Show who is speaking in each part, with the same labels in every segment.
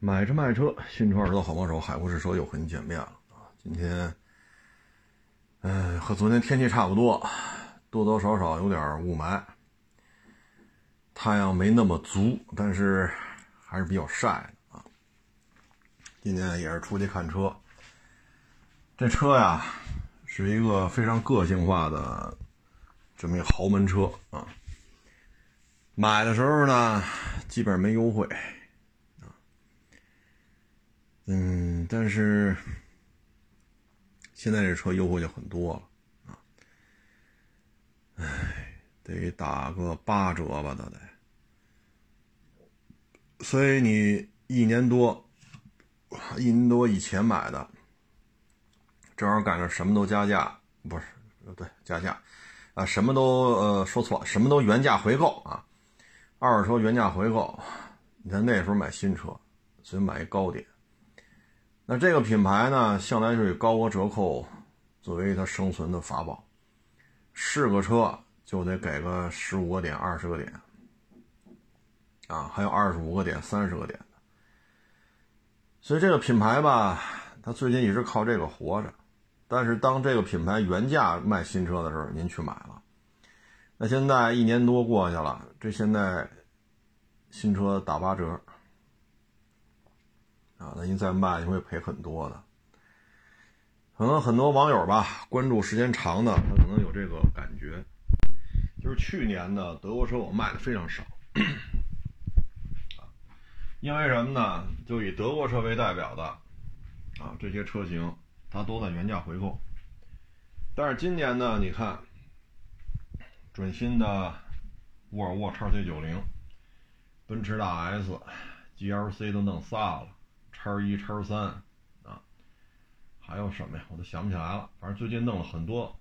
Speaker 1: 买车卖车，新车耳朵好帮手，海阔试车又和你见面了啊！今天，嗯，和昨天天气差不多，多多少少有点雾霾，太阳没那么足，但是还是比较晒的啊。今天也是出去看车，这车呀是一个非常个性化的这么一豪门车啊。买的时候呢，基本上没优惠。嗯，但是现在这车优惠就很多了啊，哎，得打个八折吧，都得。所以你一年多，一年多以前买的，正好赶上什么都加价，不是，对，加价，啊，什么都呃说错，什么都原价回购啊，二手车原价回购，你看那时候买新车，所以买一高点。那这个品牌呢，向来是以高额折扣作为它生存的法宝，是个车就得给个十五个点、二十个点，啊，还有二十五个点、三十个点的。所以这个品牌吧，它最近一直靠这个活着。但是当这个品牌原价卖新车的时候，您去买了，那现在一年多过去了，这现在新车打八折。啊，那您再卖，你会赔很多的。可能很多网友吧，关注时间长的，他可能有这个感觉。就是去年的德国车我卖的非常少，啊，因为什么呢？就以德国车为代表的，啊，这些车型它都在原价回购。但是今年呢，你看，准新的沃尔沃 XC90、奔驰大 S、GLC 都弄仨了。叉一、叉三，啊，还有什么呀？我都想不起来了。反正最近弄了很多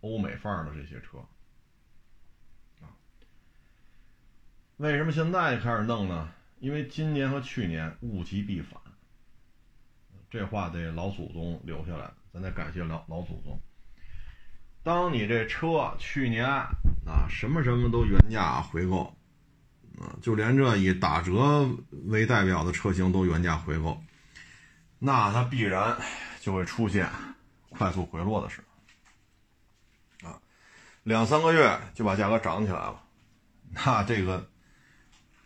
Speaker 1: 欧美范儿的这些车，啊，为什么现在开始弄呢？因为今年和去年物极必反，这话得老祖宗留下来，咱得感谢老老祖宗。当你这车去年啊什么什么都原价回购。啊，就连这以打折为代表的车型都原价回购，那它必然就会出现快速回落的时候。啊，两三个月就把价格涨起来了，那这个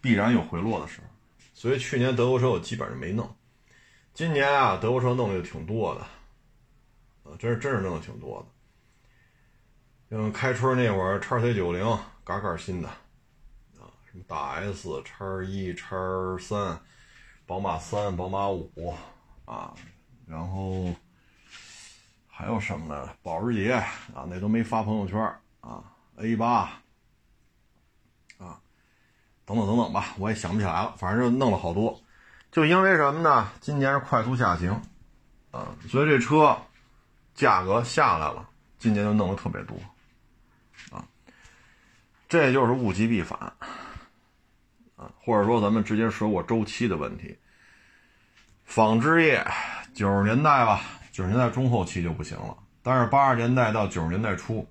Speaker 1: 必然有回落的时候。所以去年德国车我基本上没弄，今年啊德国车弄的就挺多的，啊，真是真是弄的挺多的。像开春那会儿，叉 C 九零嘎嘎新的。大 S、叉一、叉三、宝马三、宝马五啊，然后还有什么呢？保时捷啊，那都没发朋友圈啊。A 八啊，等等等等吧，我也想不起来了。反正就弄了好多，就因为什么呢？今年是快速下行啊，所以这车价格下来了，今年就弄的特别多啊。这就是物极必反。或者说，咱们直接说过周期的问题。纺织业九十年代吧，九十年代中后期就不行了。但是八十年代到九十年代初，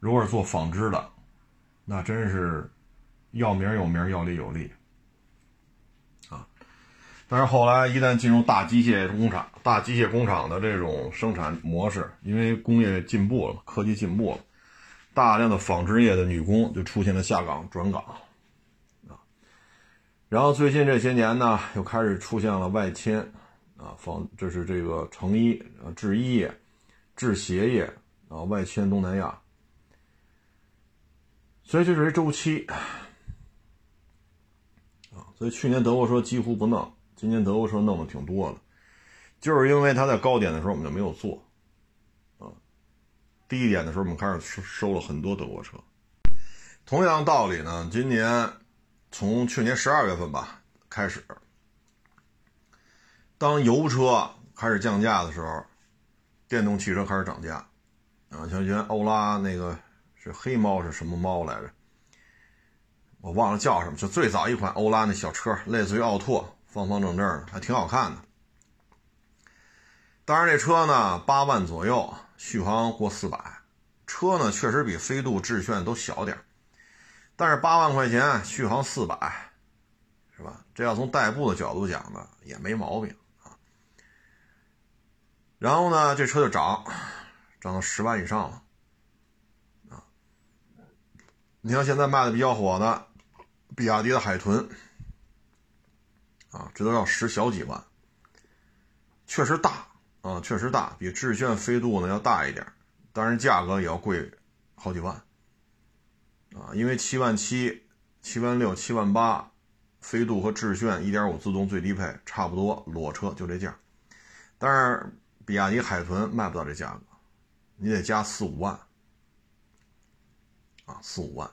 Speaker 1: 如果是做纺织的，那真是要名有名，要利有利啊。但是后来一旦进入大机械工厂，大机械工厂的这种生产模式，因为工业进步了，科技进步了，大量的纺织业的女工就出现了下岗转岗。然后最近这些年呢，又开始出现了外迁，啊，纺这是这个成衣、啊制衣业、制鞋业啊外迁东南亚，所以这是一周期，啊，所以去年德国车几乎不弄，今年德国车弄的挺多的，就是因为它在高点的时候我们就没有做，啊，低点的时候我们开始收收了很多德国车，同样道理呢，今年。从去年十二月份吧开始，当油车开始降价的时候，电动汽车开始涨价，啊，像原欧拉那个是黑猫是什么猫来着？我忘了叫什么，就最早一款欧拉那小车，类似于奥拓，方方正正的，还挺好看的。当然这车呢八万左右，续航过四百，车呢确实比飞度、致炫都小点但是八万块钱续航四百，是吧？这要从代步的角度讲呢，也没毛病啊。然后呢，这车就涨，涨到十万以上了啊。你像现在卖的比较火的，比亚迪的海豚啊，这都要十小几万，确实大啊，确实大，比致炫、飞度呢要大一点，当然价格也要贵好几万啊，因为七万七、七万六、七万八。飞度和致炫1.5自动最低配差不多，裸车就这价。但是比亚迪海豚卖不到这价格，你得加四五万啊，四五万。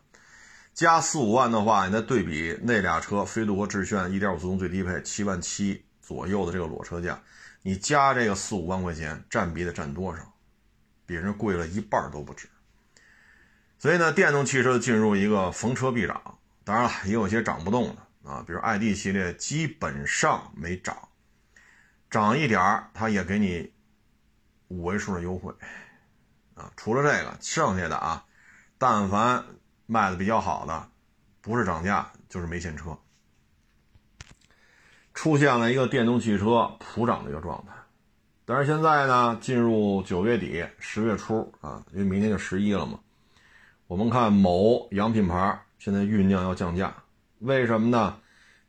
Speaker 1: 加四五万的话，你再对比那俩车，飞度和致炫1.5自动最低配七万七左右的这个裸车价，你加这个四五万块钱，占比得占多少？比人贵了一半都不止。所以呢，电动汽车进入一个逢车必涨，当然了，也有些涨不动的。啊，比如 ID 系列基本上没涨，涨一点儿它也给你五位数的优惠，啊，除了这个，剩下的啊，但凡卖的比较好的，不是涨价就是没现车，出现了一个电动汽车普涨的一个状态。但是现在呢，进入九月底、十月初啊，因为明天就十一了嘛，我们看某洋品牌现在酝酿要降价。为什么呢？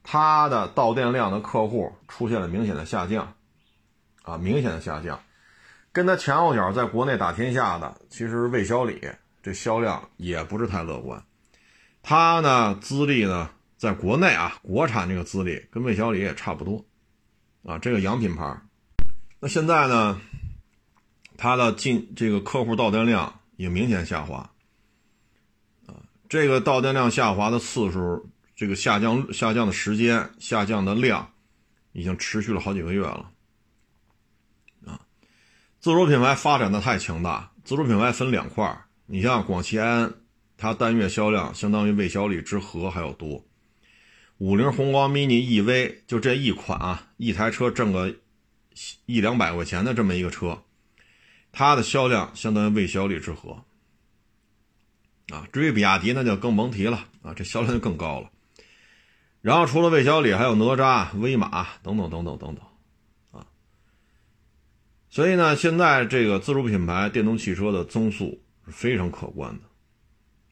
Speaker 1: 它的到店量的客户出现了明显的下降，啊，明显的下降，跟它前后脚在国内打天下的，其实魏小李这销量也不是太乐观。它呢资历呢在国内啊，国产这个资历跟魏小李也差不多，啊，这个洋品牌。那现在呢，它的进这个客户到店量也明显下滑，这个到店量下滑的次数。这个下降下降的时间、下降的量，已经持续了好几个月了，啊！自主品牌发展的太强大，自主品牌分两块你像广汽埃安，它单月销量相当于魏小李之和还要多。五菱宏光 mini EV 就这一款啊，一台车挣个一两百块钱的这么一个车，它的销量相当于魏小李之和，啊！至于比亚迪那就更甭提了啊，这销量就更高了。然后除了魏小李，还有哪吒、威马等等等等等等，啊，所以呢，现在这个自主品牌电动汽车的增速是非常可观的，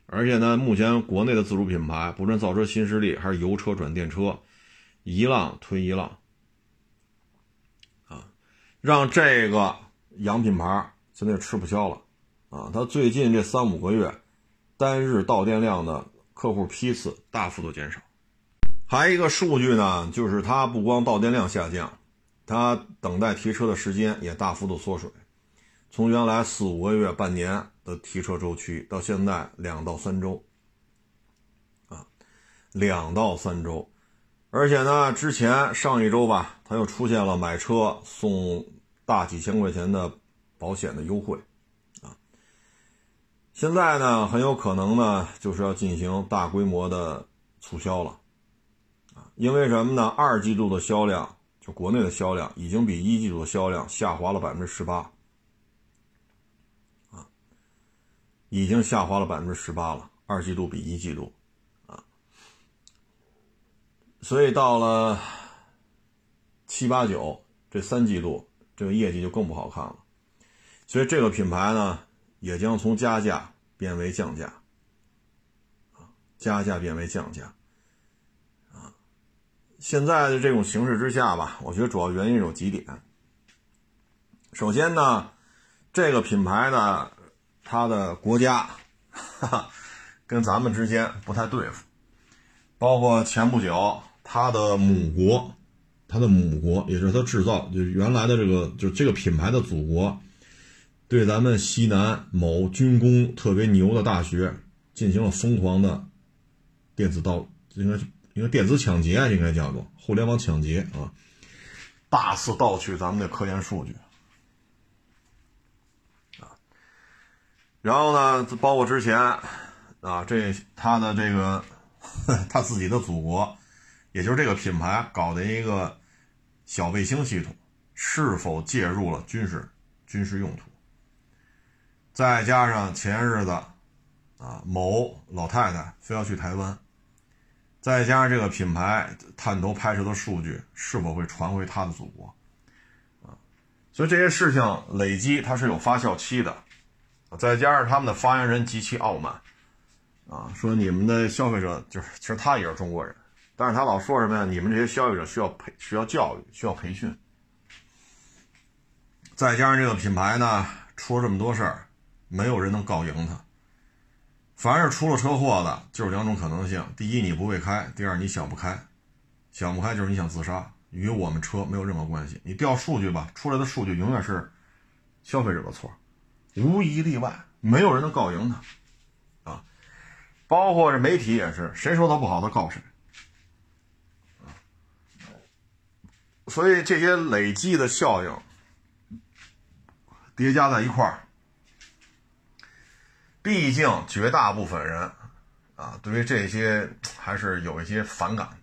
Speaker 1: 而且呢，目前国内的自主品牌，不论造车新势力还是油车转电车，一浪推一浪，啊，让这个洋品牌现在吃不消了，啊，它最近这三五个月单日到店量的客户批次大幅度减少。还一个数据呢，就是它不光到店量下降，它等待提车的时间也大幅度缩水，从原来四五个月、半年的提车周期，到现在两到三周，啊，两到三周，而且呢，之前上一周吧，它又出现了买车送大几千块钱的保险的优惠，现在呢，很有可能呢，就是要进行大规模的促销了。啊因为什么呢？二季度的销量，就国内的销量，已经比一季度的销量下滑了百分之十八，啊，已经下滑了百分之十八了。二季度比一季度，啊，所以到了七八九这三季度，这个业绩就更不好看了。所以这个品牌呢，也将从加价变为降价，啊，加价变为降价。现在的这种形势之下吧，我觉得主要原因有几点。首先呢，这个品牌呢，它的国家哈哈跟咱们之间不太对付，包括前不久它的母国，它的母国也是它制造，就是原来的这个，就这个品牌的祖国，对咱们西南某军工特别牛的大学进行了疯狂的电子盗，应该是。应该电子抢劫应该叫做互联网抢劫啊，大肆盗取咱们的科研数据啊。然后呢，包括之前啊，这他的这个他自己的祖国，也就是这个品牌搞的一个小卫星系统，是否介入了军事军事用途？再加上前日子啊，某老太太非要去台湾。再加上这个品牌探头拍摄的数据是否会传回他的祖国啊？所以这些事情累积它是有发酵期的，再加上他们的发言人极其傲慢啊，说你们的消费者就是其实他也是中国人，但是他老说什么呀？你们这些消费者需要培需要教育需要培训，再加上这个品牌呢出了这么多事儿，没有人能告赢他。凡是出了车祸的，就是两种可能性：第一，你不会开；第二，你想不开。想不开就是你想自杀，与我们车没有任何关系。你调数据吧，出来的数据永远是消费者的错，无一例外，没有人能告赢他啊！包括这媒体也是，谁说他不好，他告谁！所以这些累积的效应叠加在一块儿。毕竟绝大部分人，啊，对于这些还是有一些反感的，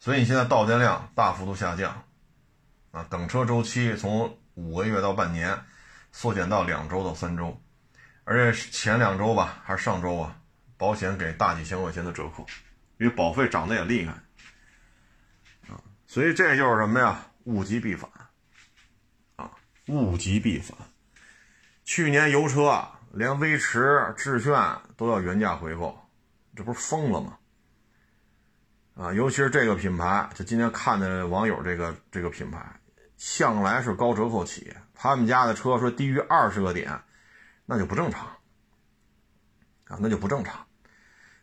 Speaker 1: 所以你现在到店量大幅度下降，啊，等车周期从五个月到半年缩减到两周到三周，而且前两周吧还是上周啊，保险给大几千块钱的折扣，因为保费涨得也厉害，啊，所以这就是什么呀？物极必反，啊，物极必反，去年油车啊。连威驰、致炫都要原价回购，这不是疯了吗？啊，尤其是这个品牌，就今天看的网友这个这个品牌，向来是高折扣企业，他们家的车说低于二十个点，那就不正常，啊，那就不正常。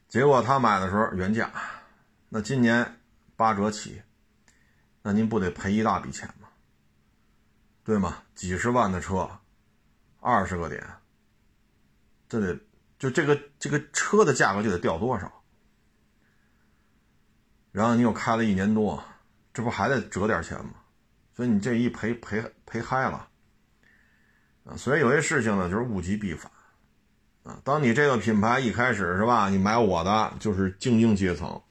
Speaker 1: 结果他买的时候原价，那今年八折起，那您不得赔一大笔钱吗？对吗？几十万的车，二十个点。这得就这个这个车的价格就得掉多少？然后你又开了一年多，这不还得折点钱吗？所以你这一赔赔赔嗨了啊！所以有些事情呢，就是物极必反啊。当你这个品牌一开始是吧，你买我的就是精英阶层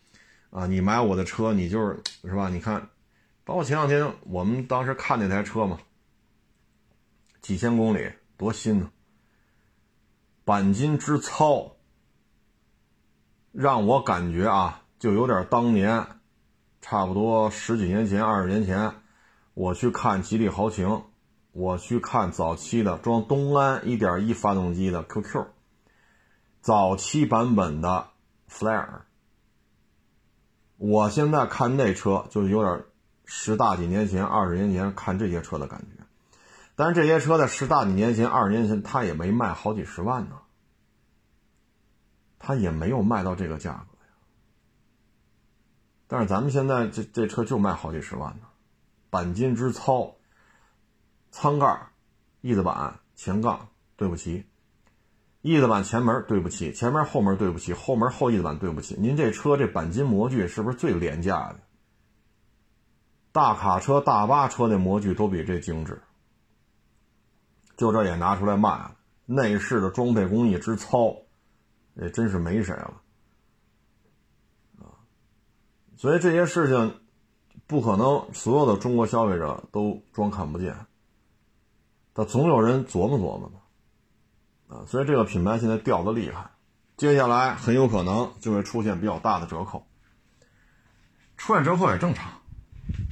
Speaker 1: 啊，你买我的车你就是是吧？你看，包括前两天我们当时看那台车嘛，几千公里多新呢。钣金之糙，让我感觉啊，就有点当年，差不多十几年前、二十年前，我去看吉利豪情，我去看早期的装东安1.1发动机的 QQ，早期版本的 Flair，。我现在看那车，就有点十大几年前、二十年前看这些车的感觉。但是这些车在十大几年前、二十年前，它也没卖好几十万呢，它也没有卖到这个价格呀。但是咱们现在这这车就卖好几十万呢，钣金之糙，舱盖、翼子板、前杠对不齐，翼子板前门对不起，前面后门对不起，后门后翼子板对不起。您这车这钣金模具是不是最廉价的？大卡车、大巴车的模具都比这精致。就这也拿出来卖了，内饰的装配工艺之糙，也真是没谁了！所以这些事情不可能所有的中国消费者都装看不见，但总有人琢磨琢磨的啊！所以这个品牌现在掉的厉害，接下来很有可能就会出现比较大的折扣，出现折扣也正常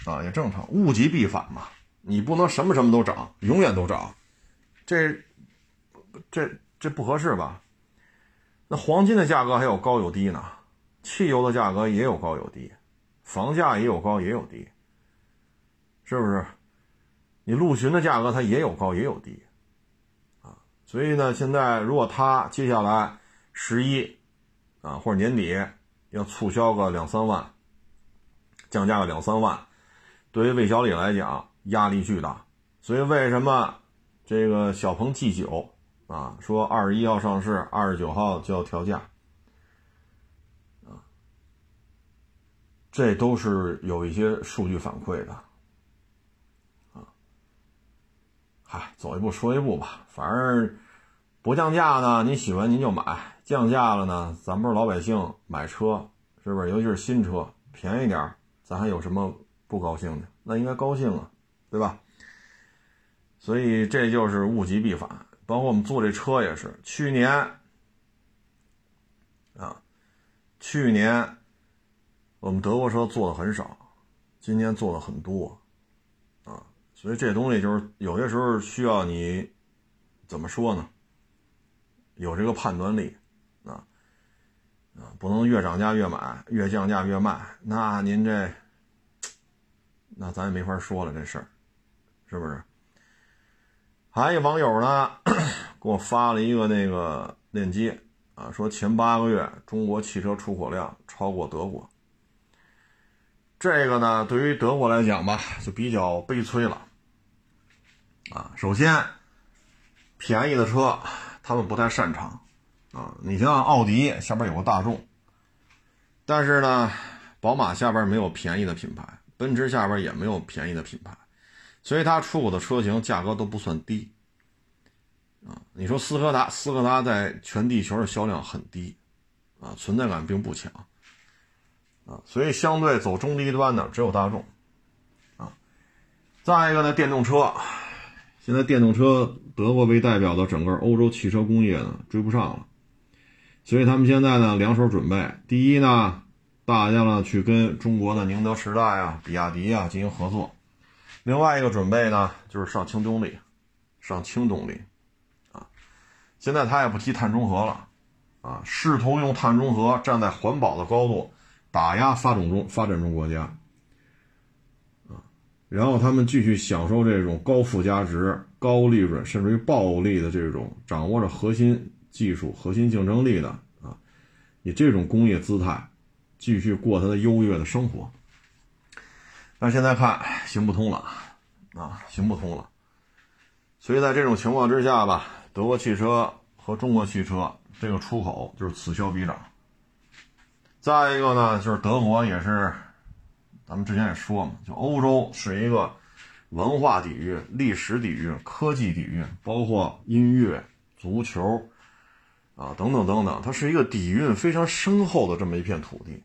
Speaker 1: 啊，也正常，物极必反嘛，你不能什么什么都涨，永远都涨。这，这这不合适吧？那黄金的价格还有高有低呢，汽油的价格也有高有低，房价也有高也有低，是不是？你陆巡的价格它也有高也有低，啊，所以呢，现在如果它接下来十一啊或者年底要促销个两三万，降价个两三万，对于魏小李来讲压力巨大，所以为什么？这个小鹏 G 九啊，说二十一号上市，二十九号就要调价，啊，这都是有一些数据反馈的，啊，嗨，走一步说一步吧，反正不降价呢，你喜欢您就买；降价了呢，咱不是老百姓买车，是不是？尤其是新车，便宜点咱还有什么不高兴的？那应该高兴啊，对吧？所以这就是物极必反，包括我们做这车也是，去年啊，去年我们德国车做的很少，今年做的很多，啊，所以这东西就是有些时候需要你怎么说呢？有这个判断力，啊，啊，不能越涨价越买，越降价越卖，那您这，那咱也没法说了，这事儿，是不是？还有网友呢，给我发了一个那个链接啊，说前八个月中国汽车出口量超过德国。这个呢，对于德国来讲吧，就比较悲催了。啊，首先，便宜的车他们不太擅长啊。你像奥迪下边有个大众，但是呢，宝马下边没有便宜的品牌，奔驰下边也没有便宜的品牌。所以它出口的车型价格都不算低，啊，你说斯柯达，斯柯达在全地球的销量很低，啊，存在感并不强，啊，所以相对走中低端的只有大众，啊，再一个呢，电动车，现在电动车德国为代表的整个欧洲汽车工业呢追不上了，所以他们现在呢两手准备，第一呢，大家呢去跟中国的宁德时代啊、比亚迪啊进行合作。另外一个准备呢，就是上轻动力，上轻动力，啊，现在他也不提碳中和了，啊，试图用碳中和站在环保的高度打压发展中发展中国家，啊，然后他们继续享受这种高附加值、高利润甚至于暴利的这种掌握着核心技术、核心竞争力的啊，以这种工业姿态继续过他的优越的生活。但现在看行不通了，啊，行不通了。所以在这种情况之下吧，德国汽车和中国汽车这个出口就是此消彼长。再一个呢，就是德国也是，咱们之前也说嘛，就欧洲是一个文化底蕴、历史底蕴、科技底蕴，包括音乐、足球，啊，等等等等，它是一个底蕴非常深厚的这么一片土地。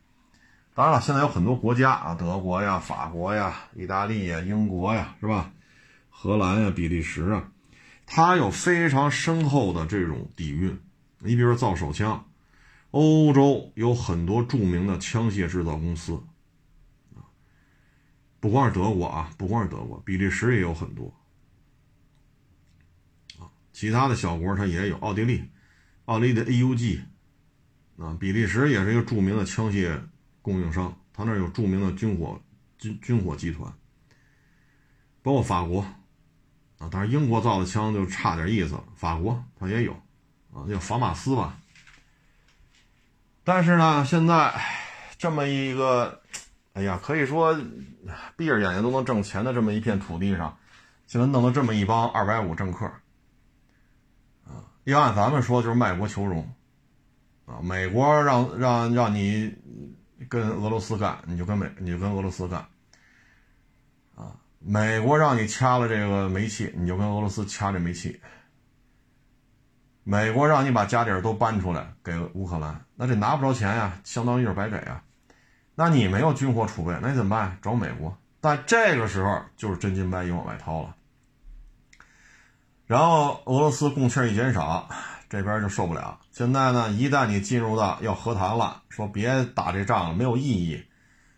Speaker 1: 当然了，现在有很多国家啊，德国呀、法国呀、意大利呀、英国呀，是吧？荷兰呀、比利时啊，它有非常深厚的这种底蕴。你比如说造手枪，欧洲有很多著名的枪械制造公司不光是德国啊，不光是德国，比利时也有很多啊，其他的小国它也有，奥地利，奥地利的 AUG 啊，比利时也是一个著名的枪械。供应商，他那有著名的军火军军火集团，包括法国啊，当然英国造的枪就差点意思。法国他也有啊，叫法马斯吧。但是呢，现在这么一个，哎呀，可以说闭着眼睛都能挣钱的这么一片土地上，现在弄了这么一帮二百五政客啊，要按咱们说就是卖国求荣啊，美国让让让你。跟俄罗斯干，你就跟美，你就跟俄罗斯干，啊，美国让你掐了这个煤气，你就跟俄罗斯掐这煤气。美国让你把家底儿都搬出来给乌克兰，那这拿不着钱呀，相当于是白给啊。那你没有军火储备，那你怎么办？找美国。但这个时候就是真金白银往外掏了。然后俄罗斯供气一减少。这边就受不了。现在呢，一旦你进入到要和谈了，说别打这仗了，没有意义，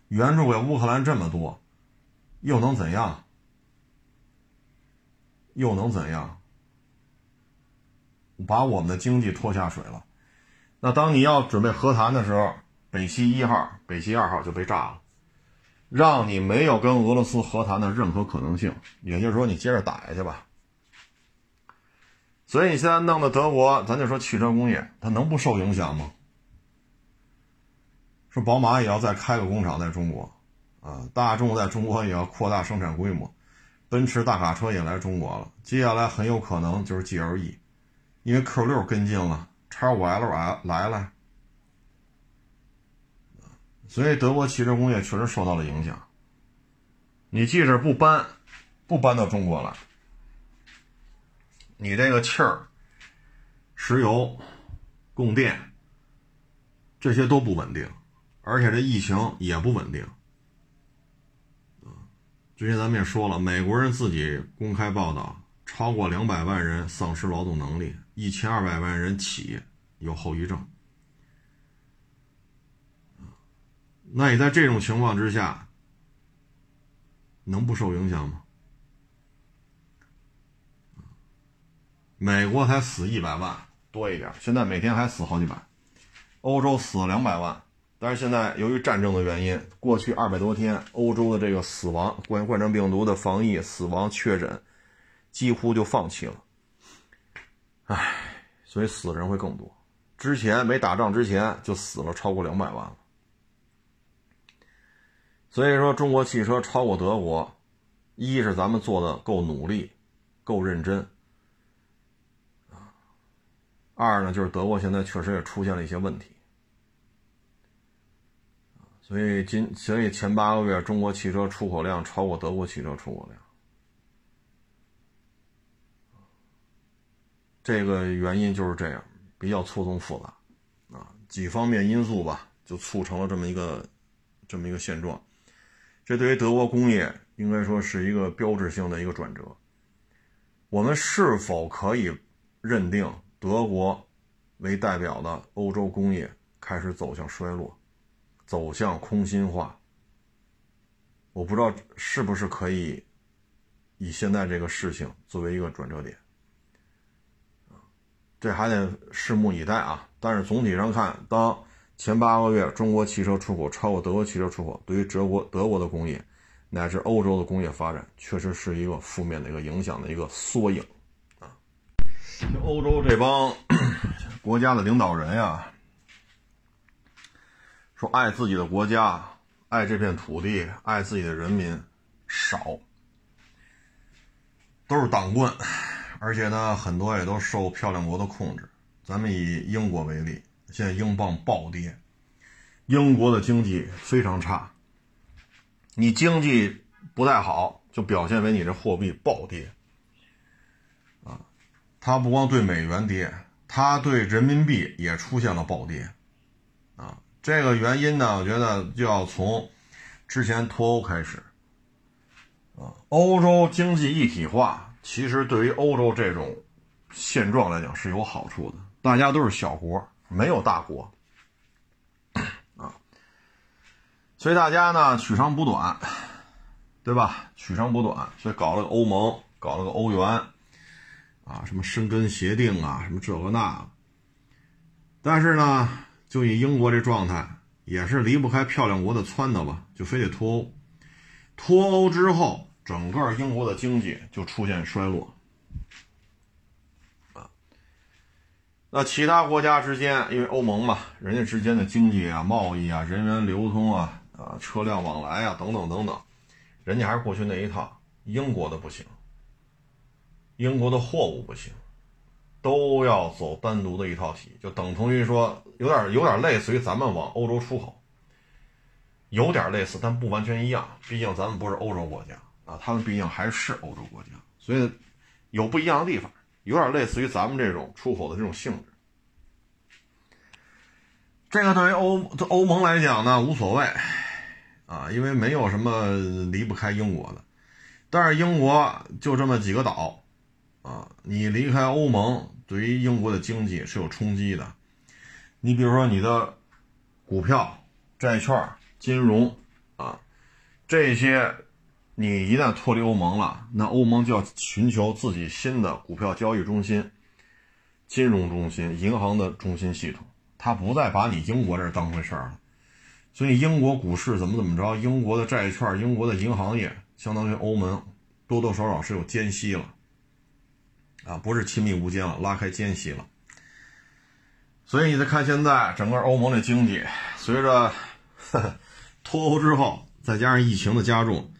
Speaker 1: 援助给乌克兰这么多，又能怎样？又能怎样？把我们的经济拖下水了。那当你要准备和谈的时候，北溪一号、北溪二号就被炸了，让你没有跟俄罗斯和谈的任何可能性。也就是说，你接着打下去吧。所以你现在弄的德国，咱就说汽车工业，它能不受影响吗？说宝马也要再开个工厂在中国，啊，大众在中国也要扩大生产规模，奔驰大卡车也来中国了，接下来很有可能就是 GLE，因为 Q 六跟进了，叉五 L 来来了，所以德国汽车工业确实受到了影响。你即使不搬，不搬到中国来。你这个气儿、石油、供电，这些都不稳定，而且这疫情也不稳定。啊，之前咱们也说了，美国人自己公开报道，超过两百万人丧失劳动能力，一千二百万人起有后遗症。那你在这种情况之下，能不受影响吗？美国才死一百万多一点，现在每天还死好几百，欧洲死了两百万，但是现在由于战争的原因，过去二百多天，欧洲的这个死亡冠冠状病毒的防疫、死亡确诊几乎就放弃了，唉，所以死的人会更多。之前没打仗之前就死了超过两百万了，所以说中国汽车超过德国，一是咱们做的够努力，够认真。二呢，就是德国现在确实也出现了一些问题，所以今所以前八个月中国汽车出口量超过德国汽车出口量，这个原因就是这样，比较错综复杂，啊，几方面因素吧，就促成了这么一个这么一个现状，这对于德国工业应该说是一个标志性的一个转折，我们是否可以认定？德国为代表的欧洲工业开始走向衰落，走向空心化。我不知道是不是可以以现在这个事情作为一个转折点，这还得拭目以待啊。但是总体上看，当前八个月中国汽车出口超过德国汽车出口，对于德国德国的工业乃至欧洲的工业发展，确实是一个负面的一个影响的一个缩影。欧洲这帮 国家的领导人呀，说爱自己的国家，爱这片土地，爱自己的人民少，都是党棍，而且呢，很多也都受漂亮国的控制。咱们以英国为例，现在英镑暴跌，英国的经济非常差。你经济不太好，就表现为你这货币暴跌。它不光对美元跌，它对人民币也出现了暴跌，啊，这个原因呢，我觉得就要从之前脱欧开始，啊，欧洲经济一体化，其实对于欧洲这种现状来讲是有好处的，大家都是小国，没有大国，啊，所以大家呢取长补短，对吧？取长补短，所以搞了个欧盟，搞了个欧元。啊，什么申根协定啊，什么这个那，但是呢，就以英国这状态，也是离不开漂亮国的撺掇吧，就非得脱欧。脱欧之后，整个英国的经济就出现衰落。啊，那其他国家之间，因为欧盟嘛，人家之间的经济啊、贸易啊、人员流通啊、啊车辆往来啊等等等等，人家还是过去那一套，英国的不行。英国的货物不行，都要走单独的一套体，就等同于说有点有点类似于咱们往欧洲出口，有点类似，但不完全一样。毕竟咱们不是欧洲国家啊，他们毕竟还是欧洲国家，所以有不一样的地方，有点类似于咱们这种出口的这种性质。这个对于欧欧盟来讲呢，无所谓啊，因为没有什么离不开英国的，但是英国就这么几个岛。啊，你离开欧盟，对于英国的经济是有冲击的。你比如说你的股票、债券、金融啊，这些你一旦脱离欧盟了，那欧盟就要寻求自己新的股票交易中心、金融中心、银行的中心系统，他不再把你英国这当回事儿了。所以英国股市怎么怎么着，英国的债券、英国的银行业，相当于欧盟多多少少是有间隙了。啊，不是亲密无间了，拉开间隙了。所以你再看现在整个欧盟的经济，随着脱欧之后，再加上疫情的加重，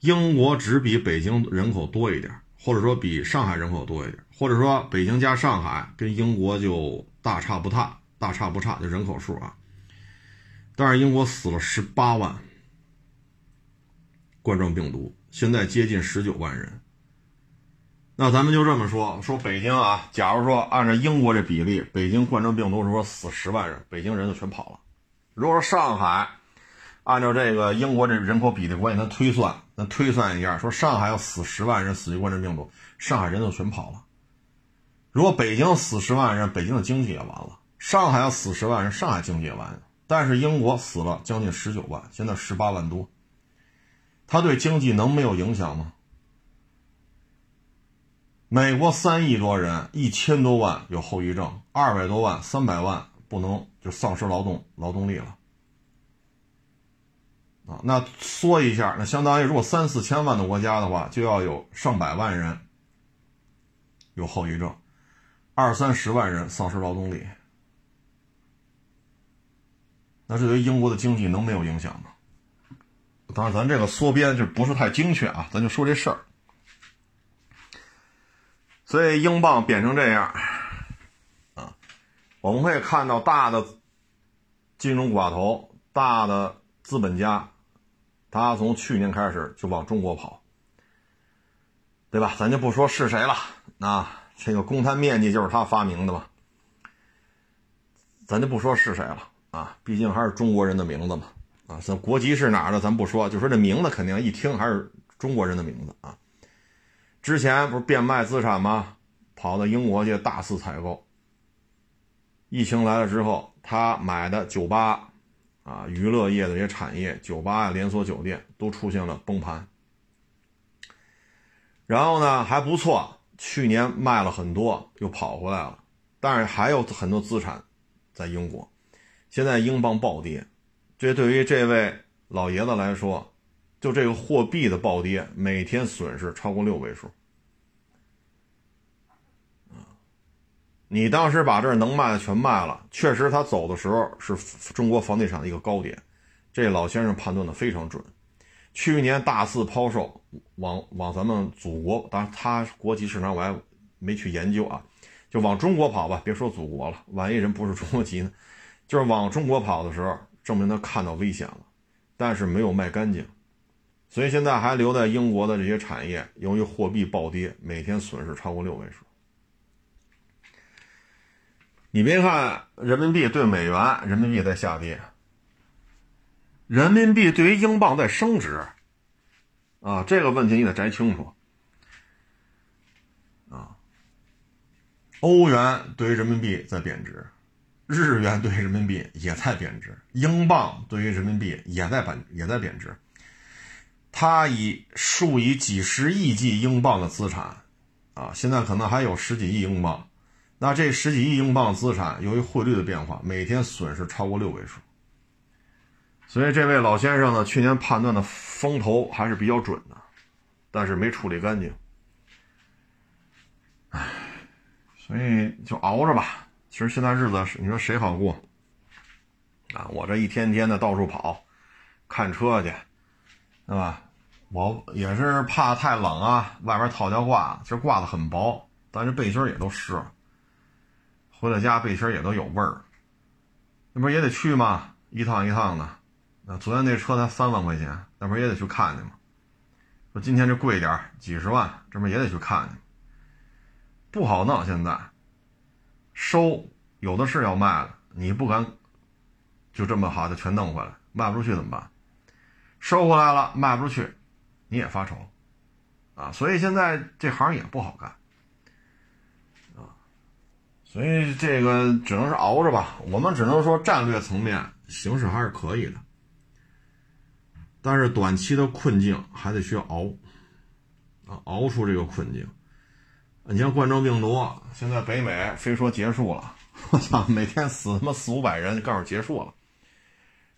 Speaker 1: 英国只比北京人口多一点，或者说比上海人口多一点，或者说北京加上海跟英国就大差不差，大差不差就人口数啊。但是英国死了十八万冠状病毒，现在接近十九万人。那咱们就这么说，说北京啊，假如说按照英国这比例，北京冠状病毒是说死十万人，北京人就全跑了。如果说上海按照这个英国这人口比例关系，咱推算，咱推算一下，说上海要死十万人死于冠状病毒，上海人就全跑了。如果北京死十万人，北京的经济也完了；上海要死十万人，上海经济也完了，但是英国死了将近十九万，现在十八万多。它对经济能没有影响吗？美国三亿多人，一千多万有后遗症，二百多万、三百万不能就丧失劳动劳动力了啊！那缩一下，那相当于如果三四千万的国家的话，就要有上百万人有后遗症，二三十万人丧失劳动力。那这对英国的经济能没有影响吗？当然，咱这个缩编就不是太精确啊，咱就说这事儿。所以英镑贬成这样，啊，我们可以看到大的金融寡头、大的资本家，他从去年开始就往中国跑，对吧？咱就不说是谁了，啊，这个公摊面积就是他发明的嘛，咱就不说是谁了，啊，毕竟还是中国人的名字嘛，啊，咱国籍是哪儿的咱不说，就说这名字肯定一听还是中国人的名字啊。之前不是变卖资产吗？跑到英国去大肆采购。疫情来了之后，他买的酒吧，啊，娱乐业的这些产业，酒吧啊，连锁酒店都出现了崩盘。然后呢，还不错，去年卖了很多，又跑回来了。但是还有很多资产在英国，现在英镑暴跌，这对于这位老爷子来说，就这个货币的暴跌，每天损失超过六位数。你当时把这能卖的全卖了，确实他走的时候是中国房地产的一个高点，这老先生判断的非常准。去年大肆抛售，往往咱们祖国，当然他国际市场我还没去研究啊，就往中国跑吧，别说祖国了，万一人不是中国籍呢？就是往中国跑的时候，证明他看到危险了，但是没有卖干净，所以现在还留在英国的这些产业，由于货币暴跌，每天损失超过六位数。你别看人民币对美元，人民币在下跌，人民币对于英镑在升值，啊，这个问题你得摘清楚，啊，欧元对于人民币在贬值，日元对于人民币也在贬值，英镑对于人民币也在贬也在贬值，它以数以几十亿计英镑的资产，啊，现在可能还有十几亿英镑。那这十几亿英镑资产，由于汇率的变化，每天损失超过六位数。所以这位老先生呢，去年判断的风头还是比较准的，但是没处理干净。唉，所以就熬着吧。其实现在日子，你说谁好过？啊，我这一天天的到处跑，看车去，对吧？我也是怕太冷啊，外边套条褂，其实褂子很薄，但是背心也都湿了。回到家背心也都有味儿，那不也得去吗？一趟一趟的。那昨天那车才三万块钱，那不也得去看去吗？说今天这贵点几十万，这不也得去看去？不好弄，现在收有的是要卖的，你不敢就这么好的全弄回来，卖不出去怎么办？收回来了卖不出去，你也发愁啊！所以现在这行也不好干。所以这个只能是熬着吧，我们只能说战略层面形势还是可以的，但是短期的困境还得需要熬，啊，熬出这个困境。你像冠状病毒，现在北美非说结束了，我操，每天死他妈四五百人，告诉结束了。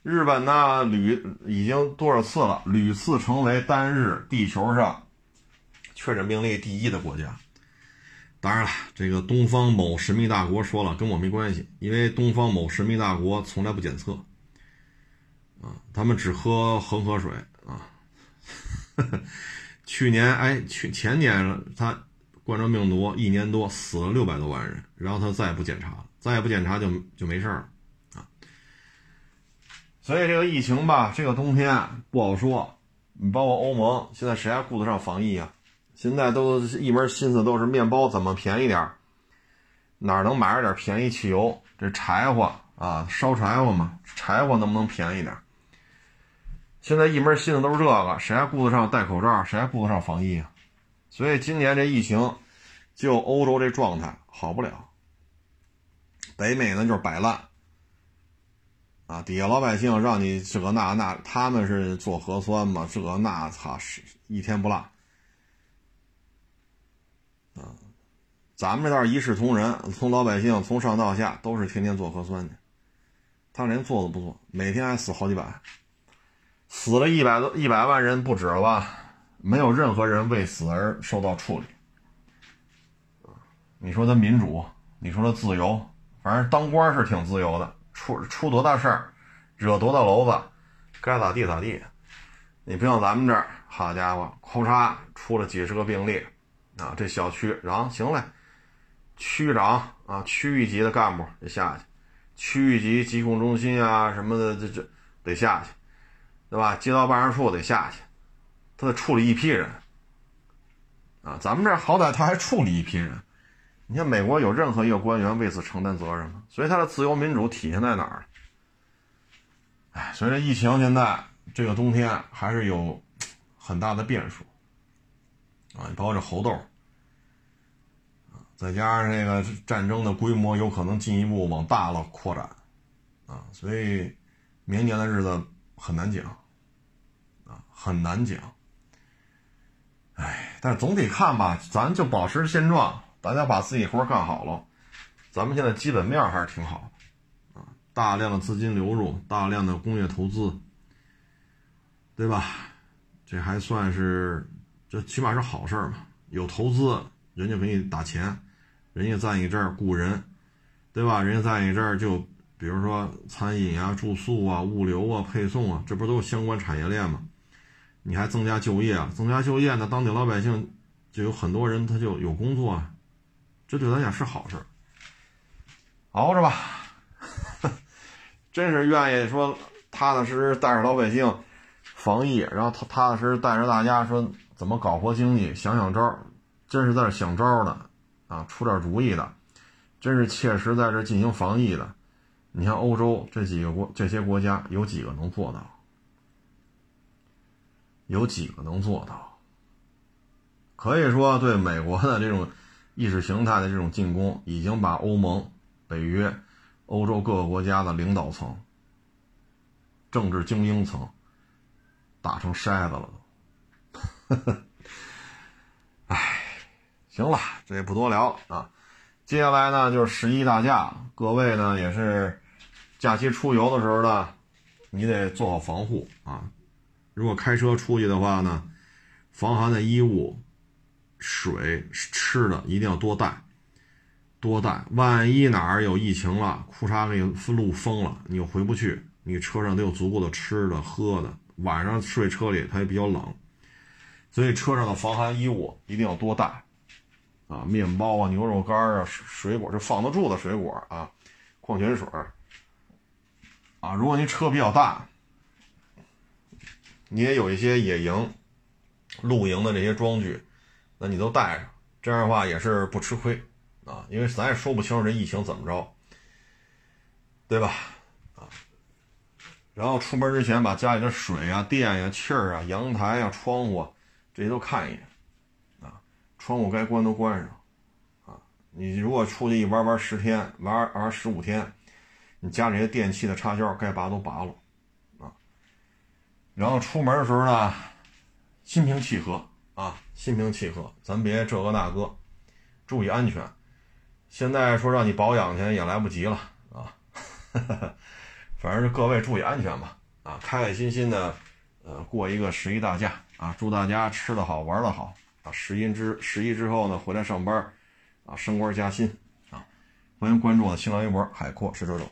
Speaker 1: 日本呢，屡已经多少次了，屡次成为单日地球上确诊病例第一的国家。当然了，这个东方某神秘大国说了，跟我没关系，因为东方某神秘大国从来不检测，啊，他们只喝恒河水啊。去年哎，去前年他冠状病毒一年多死了六百多万人，然后他再也不检查了，再也不检查就就没事了啊。所以这个疫情吧，这个冬天不好说，你包括欧盟，现在谁还顾得上防疫啊？现在都一门心思都是面包怎么便宜点哪能买着点便宜汽油？这柴火啊，烧柴火嘛，柴火能不能便宜点现在一门心思都是这个，谁还顾得上戴口罩？谁还顾得上防疫啊？所以今年这疫情，就欧洲这状态好不了。北美呢就是摆烂，啊，底下老百姓让你这个那那，他们是做核酸嘛，这个那操是一天不落。啊，咱们这倒是一视同仁，从老百姓从上到下都是天天做核酸去，他连做都不做，每天还死好几百，死了一百多一百万人不止了吧？没有任何人为死而受到处理。你说他民主，你说他自由，反正当官是挺自由的，出出多大事儿，惹多大娄子，该咋地咋地。你不像咱们这儿，好家伙，咔嚓出了几十个病例。啊，这小区，然后行嘞，区长啊，区域级的干部得下去，区域级疾控中心啊什么的，这这得下去，对吧？街道办事处得下去，他得处理一批人。啊，咱们这好歹他还处理一批人，你看美国有任何一个官员为此承担责任吗？所以他的自由民主体现在哪儿？哎，随着疫情，现在这个冬天还是有很大的变数。啊，包括这猴痘，再加上这个战争的规模有可能进一步往大了扩展，啊，所以明年的日子很难讲，啊，很难讲。哎，但总体看吧，咱就保持现状，大家把自己活干好了，咱们现在基本面还是挺好，啊，大量的资金流入，大量的工业投资，对吧？这还算是。这起码是好事嘛，有投资，人家给你打钱，人家在你这儿雇人，对吧？人家在你这儿就，比如说餐饮啊、住宿啊、物流啊、配送啊，这不都是相关产业链吗？你还增加就业啊，增加就业呢，当地老百姓就有很多人他就有工作啊，这对咱讲是好事，熬着吧，真是愿意说踏踏实实带着老百姓防疫，然后踏踏实实带着大家说。怎么搞活经济？想想招真是在这想招呢，啊，出点主意的，真是切实在这进行防疫的。你像欧洲这几个国，这些国家有几个能做到？有几个能做到？可以说，对美国的这种意识形态的这种进攻，已经把欧盟、北约、欧洲各个国家的领导层、政治精英层打成筛子了。都呵呵，哎，行了，这也不多聊了啊。接下来呢，就是十一大假，各位呢也是假期出游的时候呢，你得做好防护啊。如果开车出去的话呢，防寒的衣物、水、吃的一定要多带，多带。万一哪儿有疫情了，裤衩给路封了，你又回不去，你车上得有足够的吃的、喝的。晚上睡车里它也比较冷。所以车上的防寒衣物一定要多带，啊，面包啊、牛肉干啊、水果就放得住的水果啊，矿泉水啊。如果您车比较大，你也有一些野营、露营的这些装具，那你都带上，这样的话也是不吃亏啊。因为咱也说不清楚这疫情怎么着，对吧？然后出门之前把家里的水啊、电呀、气儿啊、阳台呀、窗户。啊这些都看一眼，窗户该关都关上，啊，你如果出去一玩玩十天，玩玩十五天，你家里些电器的插销该拔都拔了，啊，然后出门的时候呢，心平气和啊，心平气和，咱别这个那个，注意安全。现在说让你保养去也来不及了啊，反正是各位注意安全吧，啊，开开心心的，呃，过一个十一大假。啊，祝大家吃得好，玩得好啊！十一之十一之后呢，回来上班，啊，升官加薪啊！欢迎关注我的新浪微博“海阔是这种”。